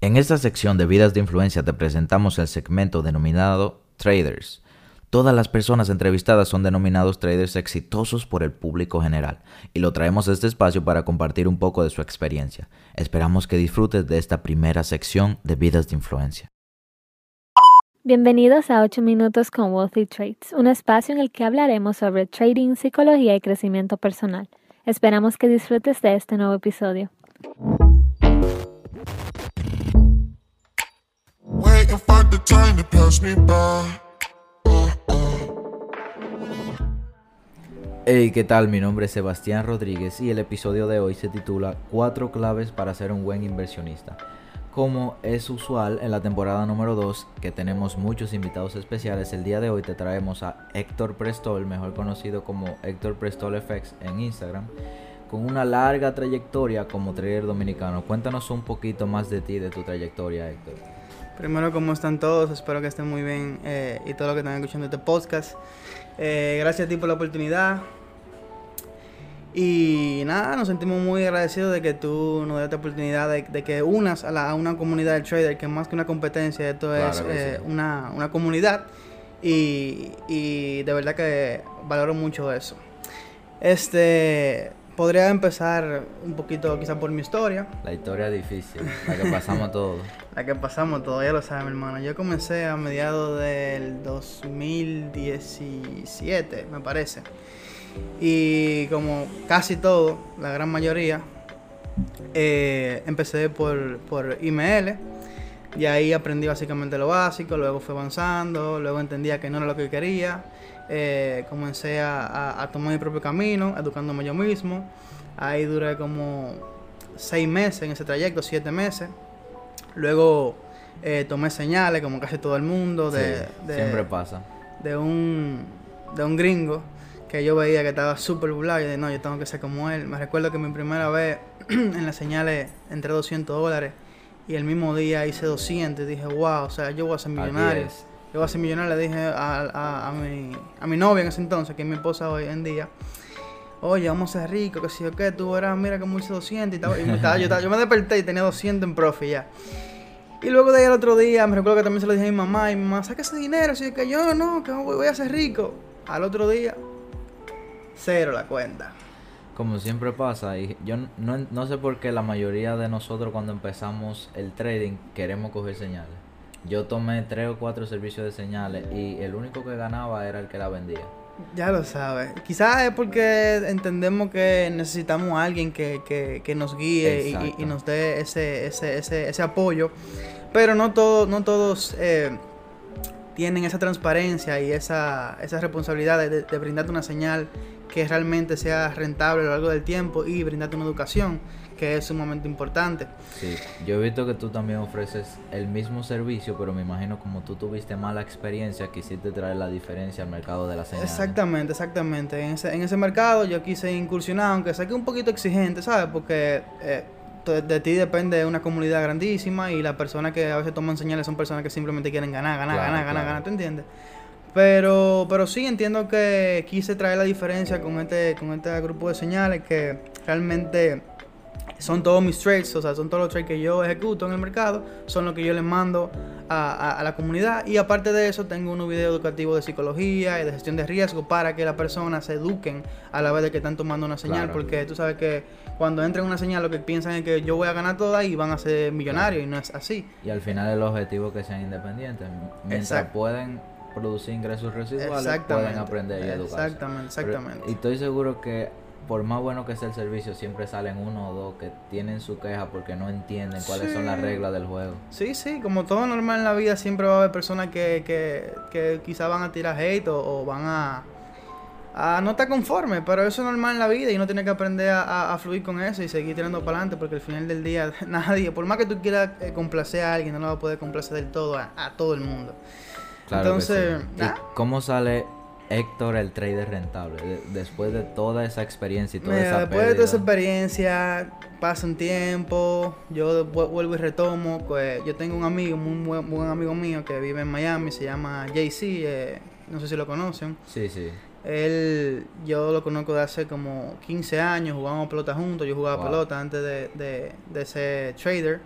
En esta sección de vidas de influencia te presentamos el segmento denominado Traders. Todas las personas entrevistadas son denominados traders exitosos por el público general y lo traemos a este espacio para compartir un poco de su experiencia. Esperamos que disfrutes de esta primera sección de vidas de influencia. Bienvenidos a 8 minutos con Wealthy Trades, un espacio en el que hablaremos sobre trading, psicología y crecimiento personal. Esperamos que disfrutes de este nuevo episodio. Hey, ¿qué tal? Mi nombre es Sebastián Rodríguez y el episodio de hoy se titula Cuatro claves para ser un buen inversionista. Como es usual en la temporada número 2, que tenemos muchos invitados especiales, el día de hoy te traemos a Héctor Prestol, mejor conocido como Héctor Prestol FX en Instagram, con una larga trayectoria como trader dominicano. Cuéntanos un poquito más de ti, de tu trayectoria, Héctor. Primero, ¿cómo están todos? Espero que estén muy bien eh, y todo lo que están escuchando este podcast. Eh, gracias a ti por la oportunidad. Y nada, nos sentimos muy agradecidos de que tú nos des esta oportunidad de, que unas a, la, a, una comunidad de trader, que más que una competencia, esto es eh, una, una, comunidad. Y, y, de verdad que valoro mucho eso. Este, podría empezar un poquito quizá por mi historia. La historia difícil, la que pasamos todos. la que pasamos todos, ya lo sabes, mi hermano. Yo comencé a mediados del 2017, me parece. Y como casi todo, la gran mayoría, eh, empecé por, por IML. Y ahí aprendí básicamente lo básico, luego fui avanzando, luego entendía que no era lo que quería. Eh, comencé a, a, tomar mi propio camino, educándome yo mismo. Ahí duré como seis meses en ese trayecto, siete meses. Luego eh, tomé señales, como casi todo el mundo, de, siempre pasa. De un, de un gringo que yo veía que estaba súper burlado y de no, yo tengo que ser como él. Me recuerdo que mi primera vez en las señales entré 200 dólares y el mismo día hice 200 y dije, wow, o sea, yo voy a ser millonario. Yo voy a ser millonario, le dije a, a, a, mi, a mi novia en ese entonces, que es mi esposa hoy en día. Oye, vamos a ser ricos, que si o qué, tú verás, mira cómo hice 200 y, estaba, y me estaba, yo, yo, me desperté y tenía 200 en profe ya. Y luego de ahí al otro día, me recuerdo que también se lo dije a mi mamá, y mi mamá, saca ese dinero, así que yo no, que voy a ser rico. Al otro día, cero la cuenta. Como siempre pasa, y yo no, no sé por qué la mayoría de nosotros cuando empezamos el trading queremos coger señales. Yo tomé tres o cuatro servicios de señales y el único que ganaba era el que la vendía. Ya lo sabes. Quizás es porque entendemos que necesitamos a alguien que, que, que nos guíe y, y, nos dé ese, ese, ese, ese apoyo. Pero no, todo, no todos eh, tienen esa transparencia y esa, esa responsabilidad de, de, brindarte una señal que realmente sea rentable a lo largo del tiempo y brindarte una educación que es sumamente importante. Sí, yo he visto que tú también ofreces el mismo servicio, pero me imagino como tú tuviste mala experiencia, quisiste traer la diferencia al mercado de la señal. Exactamente, exactamente. En ese, en ese mercado yo quise incursionar, aunque sé que es un poquito exigente, ¿sabes? Porque eh, de ti depende una comunidad grandísima y las personas que a veces toman señales son personas que simplemente quieren ganar, ganar, ganar, ganar, ganar, ¿te entiendes? Pero, pero sí entiendo que quise traer la diferencia con este, con este grupo de señales que realmente son todos mis trades, o sea, son todos los trades que yo ejecuto en el mercado, son los que yo les mando a, a, la comunidad. Y aparte de eso, tengo unos videos educativos de psicología y de gestión de riesgo para que las personas se eduquen a la vez de que están tomando una señal, porque tú sabes que cuando entran una señal lo que piensan es que yo voy a ganar toda y van a ser millonarios y no es así. Y al final el objetivo es que sean independientes. Mientras pueden producir ingresos residuales, pueden aprender y educarse. Exactamente, exactamente. y estoy seguro que por más bueno que sea el servicio, siempre salen uno o dos que tienen su queja porque no entienden cuáles son las reglas del juego. Sí, sí, como todo normal en la vida, siempre va a haber personas que, que, que quizás van a tirar hate o, van a, a no estar conforme, pero eso es normal en la vida y uno tiene que aprender a, a, fluir con eso y seguir tirando para adelante porque al final del día nadie, por más que tú quieras eh, complacer a alguien, no lo va a poder complacer del todo a, todo el mundo. Entonces, ¿cómo sale Héctor el trader rentable? después de toda esa experiencia y toda esa Después de toda esa experiencia, pasa un tiempo, yo vuelvo y retomo. Pues, yo tengo un amigo, un buen amigo mío que vive en Miami, se llama JC, eh, no sé si lo conocen. Sí, sí. Él, yo lo conozco de hace como 15 años, jugábamos pelota juntos, yo jugaba pelota antes de, de, de ser trader.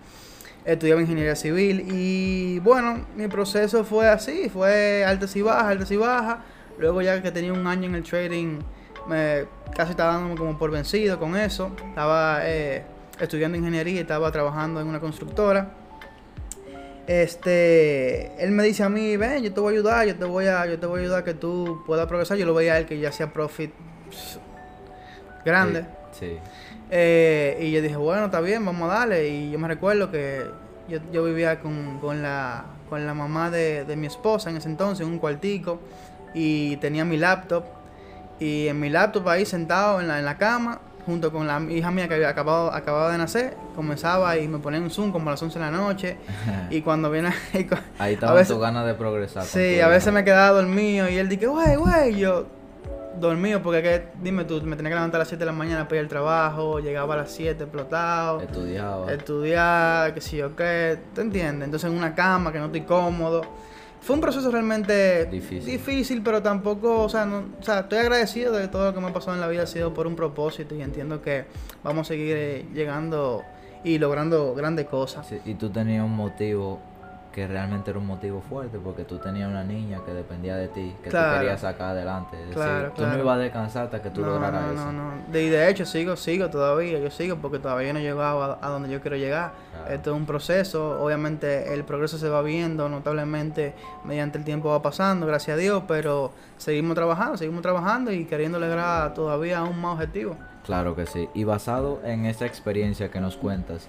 Estudiaba ingeniería civil y bueno, mi proceso fue así, fue altas y bajas, altas y bajas. Luego ya que tenía un año en el trading, me casi estaba dándome como por vencido con eso. Estaba eh, estudiando ingeniería y estaba trabajando en una constructora. Este, él me dice a mí, ven, yo te voy a ayudar, yo te voy a, yo te voy a ayudar que tú puedas progresar. Yo lo veía a él que ya hacía profit grande. Sí. Eh, y yo dije, bueno, está bien, vamos a darle. Y yo me recuerdo que yo, yo vivía con, con, la, con la mamá de, de mi esposa en ese entonces, en un cuartico, y tenía mi laptop. Y en mi laptop ahí sentado en la, en la cama, junto con la hija mía que había acabado, acababa de nacer, comenzaba y me ponía un Zoom como a las 11 de la noche. y cuando viene... y cu- Ahí a estaba veces- tu ganas de progresar. Sí, a veces me quedaba dormido y él dije, güey, güey, yo dormido porque que, dime tú, me tenía que levantar a las 7 de la mañana para ir al trabajo, llegaba a las 7 explotado, Estudiaba. estudiar, qué sé yo qué, ¿te entiendes? Entonces en una cama que no estoy cómodo. Fue un proceso realmente Difícil. difícil, pero tampoco, o sea, no, o sea, estoy agradecido de todo lo que me ha pasado en la vida ha sido por un propósito y entiendo que vamos a seguir eh, llegando y logrando grandes cosas. Sí, y tú tenías un motivo que realmente era un motivo fuerte porque tú tenías una niña que dependía de ti, que Claro. tú querías sacar adelante. Es decir, Claro, tú no ibas a descansar hasta que tú no, lograras no, eso. no, no. De, y de hecho sigo, sigo todavía, yo sigo porque todavía no he llegado a, a donde yo quiero llegar. Esto es un proceso, obviamente el progreso se va viendo notablemente mediante el tiempo va pasando, gracias a Dios, pero seguimos trabajando, seguimos trabajando y queriendo lograr todavía aún más objetivos. Claro que sí. Y basado en esa experiencia que nos cuentas,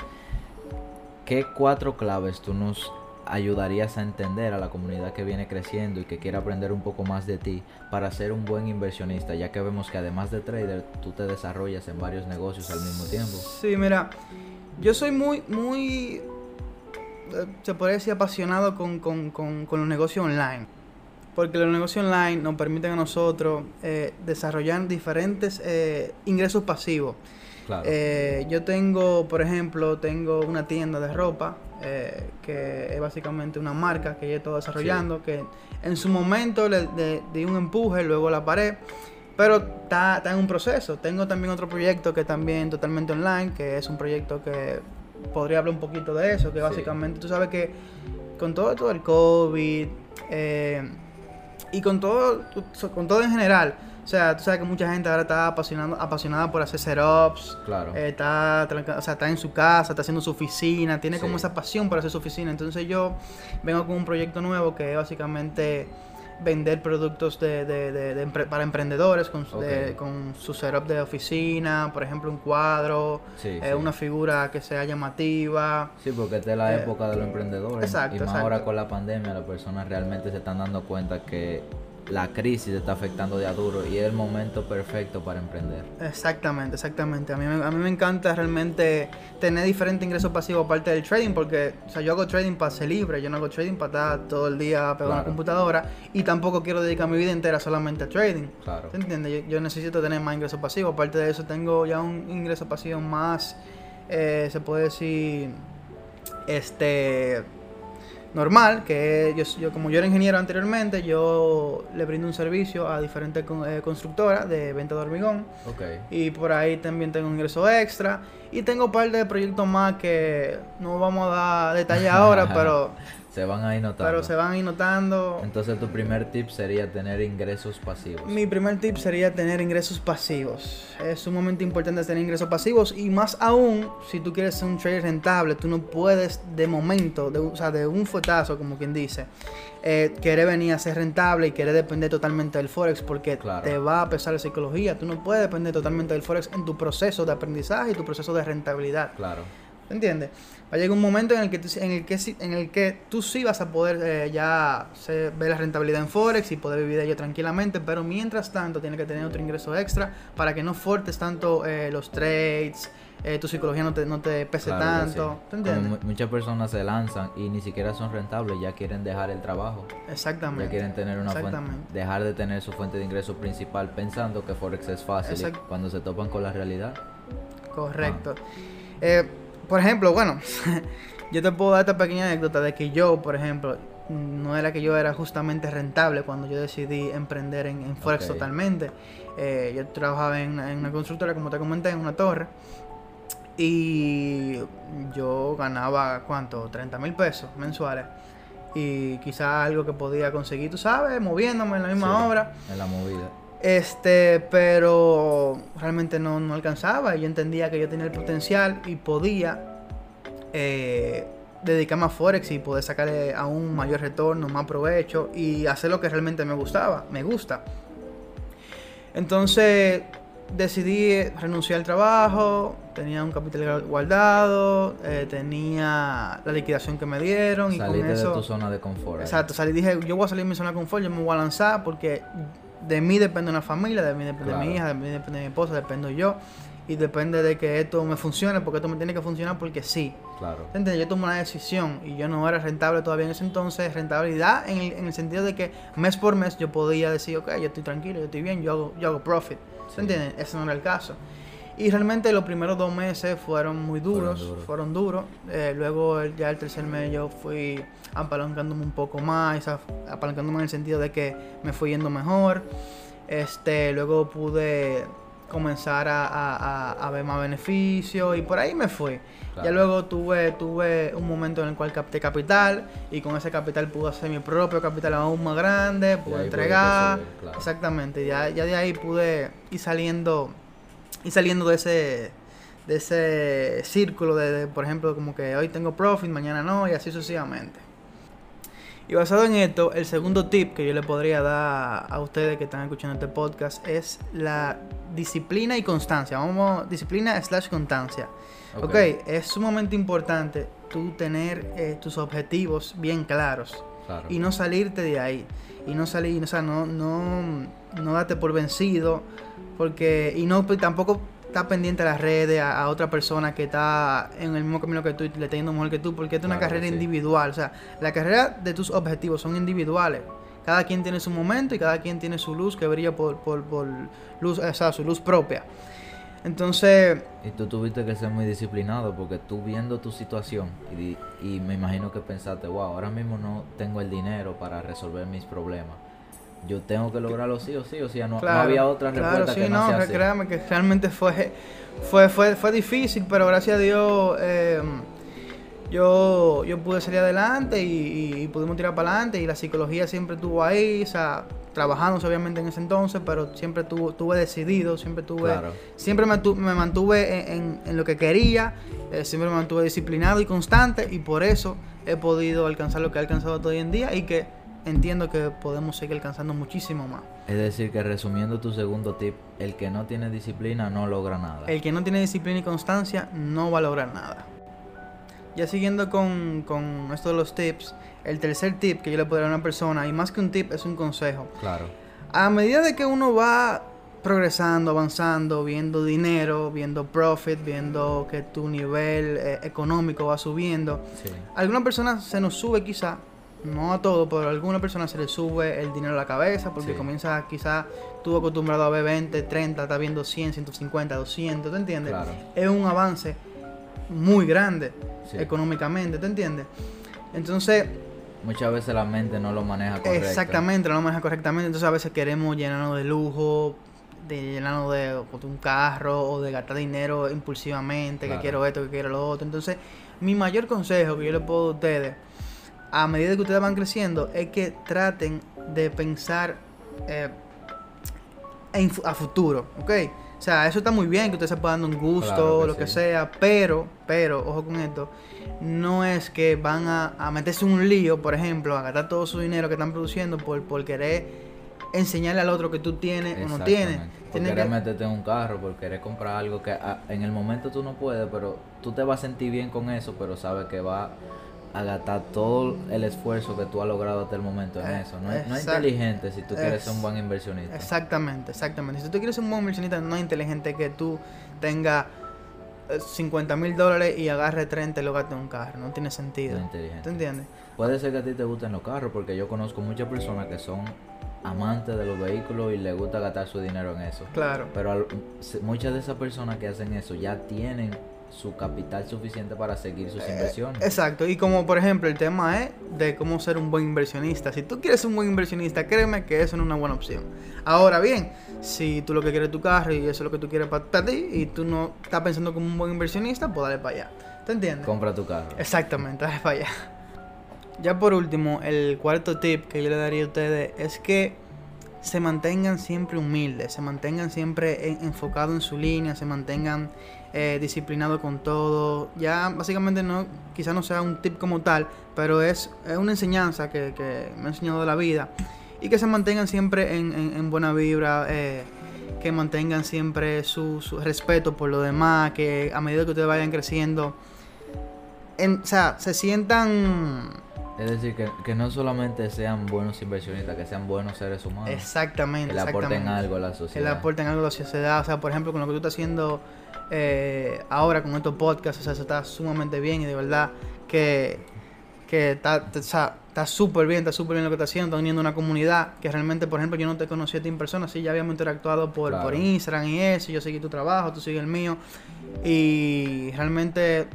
¿qué cuatro claves tú nos ayudarías a entender a la comunidad que viene creciendo y que quiere aprender un poco más de ti para ser un buen inversionista? Ya que vemos que además de trader, tú te desarrollas en varios negocios al mismo tiempo. Sí, mira, yo soy muy, muy, eh, se podría decir apasionado con, con, con, con los negocios online. Porque los negocios online nos permiten a nosotros eh, desarrollar diferentes eh, ingresos pasivos. Claro. Eh, yo tengo, por ejemplo, tengo una tienda de ropa eh, que es básicamente una marca que yo estoy desarrollando, que en su momento le, di un empuje, luego la paré, pero está, está en un proceso. Tengo también otro proyecto que también totalmente online, que es un proyecto que podría hablar un poquito de eso, que Sí. básicamente tú sabes que con todo esto del COVID eh, y con todo, con todo en general, o sea, tú sabes que mucha gente ahora está apasionada por hacer setups, claro. eh, está, o sea, está en su casa, está haciendo su oficina, tiene como esa pasión por hacer su oficina. Entonces yo vengo con un proyecto nuevo que es básicamente vender productos de, de- de- de empre- para emprendedores con, su- con setup de oficina, por ejemplo un cuadro, Sí, eh, sí. una figura que sea llamativa. Sí, porque esta es la Eh, época de los emprendedores. exacto, y más exacto. ahora con la pandemia, las personas realmente se están dando cuenta que la crisis está afectando de a duro y es el momento perfecto para emprender. Exactamente, exactamente. A mí, me- a mí me encanta realmente tener diferentes ingresos pasivos aparte del trading, porque o sea, yo hago trading para ser libre, yo no hago trading para estar todo el día pegado a la computadora y tampoco quiero dedicar mi vida entera solamente a trading. Claro. ¿Se entiende? Yo, yo necesito tener más ingresos pasivos. Aparte de eso, tengo ya un ingreso pasivo más, eh, se puede decir, este normal, que yo, yo como yo era ingeniero anteriormente, yo le brindo un servicio a diferentes con- eh, constructoras de venta de hormigón. Ok. Y por ahí también tengo un ingreso extra. Y tengo un par de proyectos más que no vamos a dar detalles ahora, pero, Se van a ir notando. pero se van a ir notando. Entonces tu primer tip sería tener ingresos pasivos. Mi primer tip sería tener ingresos pasivos. Es sumamente importante tener ingresos pasivos y más aún si tú quieres ser un trader rentable, tú no puedes de momento, de, o sea, de un fuetazo, como quien dice, eh, querer venir a ser rentable y querer depender totalmente del forex porque Claro. te va a pesar la psicología. Tú no puedes depender totalmente del forex en tu proceso de aprendizaje y tu proceso de rentabilidad. Claro. ¿Me entiendes? Va a llegar un momento en el que tú, en el que, sí- en el que tú sí vas a poder eh, ya se- ver la rentabilidad en Forex y poder vivir de ello tranquilamente, pero mientras tanto tienes que tener otro ingreso extra para que no fuertes tanto eh, los trades, eh, tu psicología no te, no te pese Claro tanto. sí. ¿Te entiendes? mu- muchas personas se lanzan y ni siquiera son rentables, ya quieren dejar el trabajo. Ya Exactamente. quieren tener una fuente, dejar de tener su fuente de ingreso principal pensando que Forex es fácil cuando se topan con la realidad. Correcto. Eh, por ejemplo, bueno, yo te puedo dar esta pequeña anécdota de que yo, por ejemplo, no era que yo era justamente rentable cuando yo decidí emprender en, en Forex totalmente. Eh, yo trabajaba en una, en una constructora, como te comenté, en una torre. Y yo ganaba, ¿cuánto? 30 mil pesos mensuales. Y quizá algo que podía conseguir, tú sabes, moviéndome en la misma Sí, obra. En la movida. Este, pero realmente no, no alcanzaba. Yo entendía que yo tenía el potencial y podía eh, dedicarme a Forex y poder sacarle aún mayor retorno, más provecho y hacer lo que realmente me gustaba, me gusta. Entonces decidí renunciar al trabajo, tenía un capital guardado, eh, tenía la liquidación que me dieron y con eso... de tu zona de confort. Exacto, salí dije, yo voy a salir de mi zona de confort, yo me voy a lanzar porque de mí depende una familia, de mí depende Claro. mi hija, de mí depende mi esposa, dependo yo. Y depende de que esto me funcione, porque esto me tiene que funcionar porque sí. Claro. ¿Entiendes? Yo tomé una decisión y yo no era rentable todavía en ese entonces. Rentabilidad en el, en el sentido de que mes por mes yo podía decir, ok, yo estoy tranquilo, yo estoy bien, yo hago, yo hago profit. Sí. ¿Se entiende? Ese no era el caso. Y realmente los primeros dos meses fueron muy duros, fueron duros. Eh, luego el- ya el tercer mes yo fui apalancándome un poco más, apalancándome en el sentido de que me fue yendo mejor. Este, luego pude comenzar a, a- a- ver más beneficios y por ahí me fui. Ya luego tuve, tuve un momento en el cual capté capital y con ese capital pude hacer mi propio capital aún más grande, pude entregar. claro. Exactamente, ya, ya de ahí pude ir saliendo, ir saliendo de ese, de ese círculo de, de, por ejemplo, como que hoy tengo profit, mañana no, y así sucesivamente. Y basado en esto, el segundo tip que yo le podría dar a ustedes que están escuchando este podcast es la disciplina y constancia. Vamos, disciplina slash constancia. Ok. ok, es sumamente importante tú tener eh, tus objetivos bien claros Claro. y no salirte de ahí y no salir o sea no no no date por vencido porque y no pues, tampoco está pendiente a las redes a, a otra persona que está en el mismo camino que tú y le está yendo mejor que tú porque es una Claro carrera sí. individual o sea la carrera de tus objetivos son individuales cada quien tiene su momento y cada quien tiene su luz que brilla por, por, por luz o sea su luz propia entonces Y tú tuviste que ser muy disciplinado porque tú viendo tu situación y, y me imagino que pensaste, wow, ahora mismo no tengo el dinero para resolver mis problemas. Yo tengo que lograrlo sí o sí, o sea, no, no Claro, había otra claro, respuesta sí, que no, no, sea re- así. créame que realmente fue, fue, fue, fue difícil, pero gracias a Dios eh, yo, yo pude salir adelante y, y- y pudimos tirar para adelante y la psicología siempre estuvo ahí, o sea, trabajando obviamente en ese entonces, pero siempre tuve decidido, siempre tuve, Claro. siempre me, tu- me mantuve en, en- en lo que quería, eh, siempre me mantuve disciplinado y constante y por eso he podido alcanzar lo que he alcanzado hoy en día y que entiendo que podemos seguir alcanzando muchísimo más. Es decir, que resumiendo tu segundo tip, el que no tiene disciplina no logra nada. El que no tiene disciplina y constancia no va a lograr nada. Ya siguiendo con, con esto de los tips, el tercer tip que yo le podría dar a una persona, y más que un tip, es un consejo. Claro. A medida de que uno va progresando, avanzando, viendo dinero, viendo profit, viendo que tu nivel eh, económico va subiendo, Sí. alguna persona se nos sube quizá, no a todo, pero a alguna persona se le sube el dinero a la cabeza porque Sí. comienza quizá tú acostumbrado a ver 20, 30, está viendo 100, 150, 200, ¿te entiendes? Claro. Es un avance muy grande Sí. económicamente, ¿te entiendes? Entonces, Muchas veces la mente no lo maneja correcto. exactamente, no lo maneja correctamente, entonces a veces queremos llenarnos de lujo, de llenarnos de, de un carro o de gastar dinero impulsivamente, Claro. que quiero esto, que quiero lo otro. Entonces, mi mayor consejo que yo le puedo a ustedes, a medida que ustedes van creciendo, es que traten de pensar eh, en a futuro, ¿ok? O sea, eso está muy bien, que usted se pueda dar un gusto, Claro que lo que sea, pero, pero, ojo con esto, no es que van a, a meterse en un lío, por ejemplo, a gastar todo su dinero que están produciendo por, por querer enseñarle al otro que tú tienes o no tienes. Por Tienes querer que- meterte en un carro, por querer comprar algo que ah, en el momento tú no puedes, pero tú te vas a sentir bien con eso, pero sabes que va a gastar todo el esfuerzo que tú has logrado hasta el momento en Eh, eso. No es, no es exact- inteligente si tú quieres ser un buen inversionista. Exactamente, exactamente. Si tú quieres ser un buen inversionista, no es inteligente que tú tengas 50 mil dólares y agarre 30 y lo gastes en un carro. No tiene sentido. No. ¿Te entiendes? Puede ser que a ti te gusten los carros, porque yo conozco muchas personas que son amantes de los vehículos y les gusta gastar su dinero en eso. Claro. Pero al- muchas de esas personas que hacen eso ya tienen su capital suficiente para seguir sus inversiones. Exacto, y como por ejemplo el tema es de cómo ser un buen inversionista. Si tú quieres ser un buen inversionista, créeme que eso no es una buena opción. Ahora bien, si tú lo que quieres es tu carro y eso es lo que tú quieres para, ti y tú no estás pensando como un buen inversionista, pues dale para allá. ¿Te entiendes? Compra tu carro. Exactamente, dale para allá. Ya por último, el cuarto tip que yo le daría a ustedes es que se mantengan siempre humildes, se mantengan siempre enfocados en su línea, se mantengan eh, disciplinados con todo. Ya básicamente no, quizás no sea un tip como tal, pero es, una enseñanza que, me ha enseñado la vida. Y que se mantengan siempre en, buena vibra, eh, que mantengan siempre su, respeto por lo demás, que a medida que ustedes vayan creciendo, o sea, se sientan es decir, que, no solamente sean buenos inversionistas, que sean buenos seres humanos. Exactamente. Que le aporten algo a la sociedad. Que le aporten algo a la sociedad. O sea, por ejemplo, con lo que tú estás haciendo eh, ahora con estos podcasts, o sea, eso está sumamente bien y de verdad que, que está súper bien, está súper bien lo que estás haciendo, estás uniendo una comunidad que realmente, por ejemplo, yo no te conocí a ti en persona, sí, ya habíamos interactuado por, por Instagram y eso, yo seguí tu trabajo, tú sigues el mío, y realmente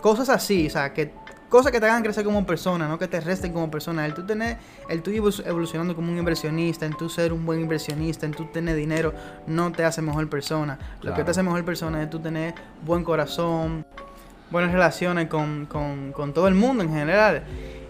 cosas así, o sea, que cosas que te hagan crecer como persona, no que te resten como persona. El tú tener, el tú evolucionando como un inversionista, en tú ser un buen inversionista, en tú tener dinero, no te hace mejor persona. Lo que te hace mejor persona es tú tener buen corazón, buenas relaciones con, todo el mundo en general.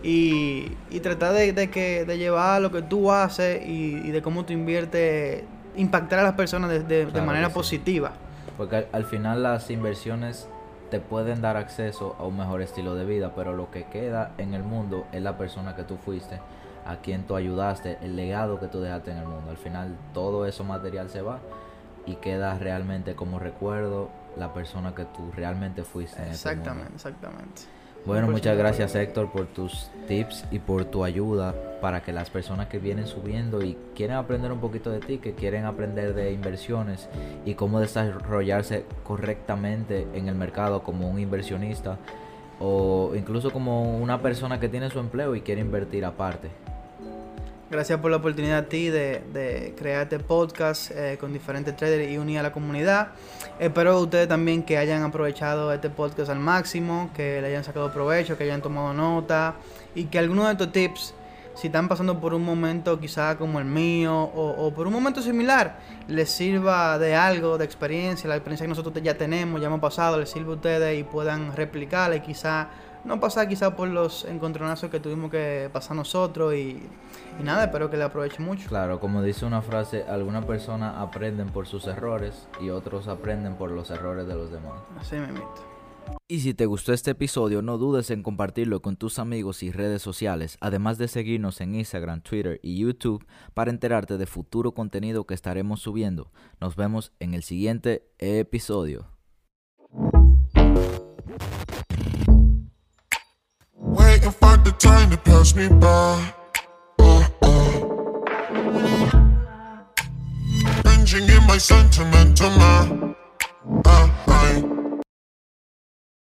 Y, tratar de, que, de llevar lo que tú haces y, de cómo tú inviertes, impactar a las personas de, manera positiva. Porque al final las inversiones te pueden dar acceso a un mejor estilo de vida, pero lo que queda en el mundo es la persona que tú fuiste, a quien tú ayudaste, el legado que tú dejaste en el mundo. Al final todo eso material se va y queda realmente como recuerdo la persona que tú realmente fuiste. En exactamente, exactamente. Bueno, muchas gracias Héctor por tus tips y por tu ayuda para que las personas que vienen subiendo y quieren aprender un poquito de ti, que quieren aprender de inversiones y cómo desarrollarse correctamente en el mercado como un inversionista o incluso como una persona que tiene su empleo y quiere invertir aparte. Gracias por la oportunidad a ti de, crear este podcast eh, con diferentes traders y unir a la comunidad. Espero ustedes también que hayan aprovechado este podcast al máximo, que le hayan sacado provecho, que hayan tomado nota y que algunos de estos tips, si están pasando por un momento quizá como el mío o, por un momento similar, les sirva de algo, de experiencia, la experiencia que nosotros ya tenemos, ya hemos pasado, les sirva a ustedes y puedan replicarla y quizá no pasar quizá por los encontronazos que tuvimos que pasar nosotros y, nada, espero que le aproveche mucho. Claro, como dice una frase, algunas personas aprenden por sus errores y otros aprenden por los errores de los demás. Así me invito. Y si te gustó este episodio, no dudes en compartirlo con tus amigos y redes sociales, además de seguirnos en Instagram, Twitter y YouTube para enterarte de futuro contenido que estaremos subiendo. Nos vemos en el siguiente episodio. can find the time to pass me by. Binging in my sentimental mind uh, uh.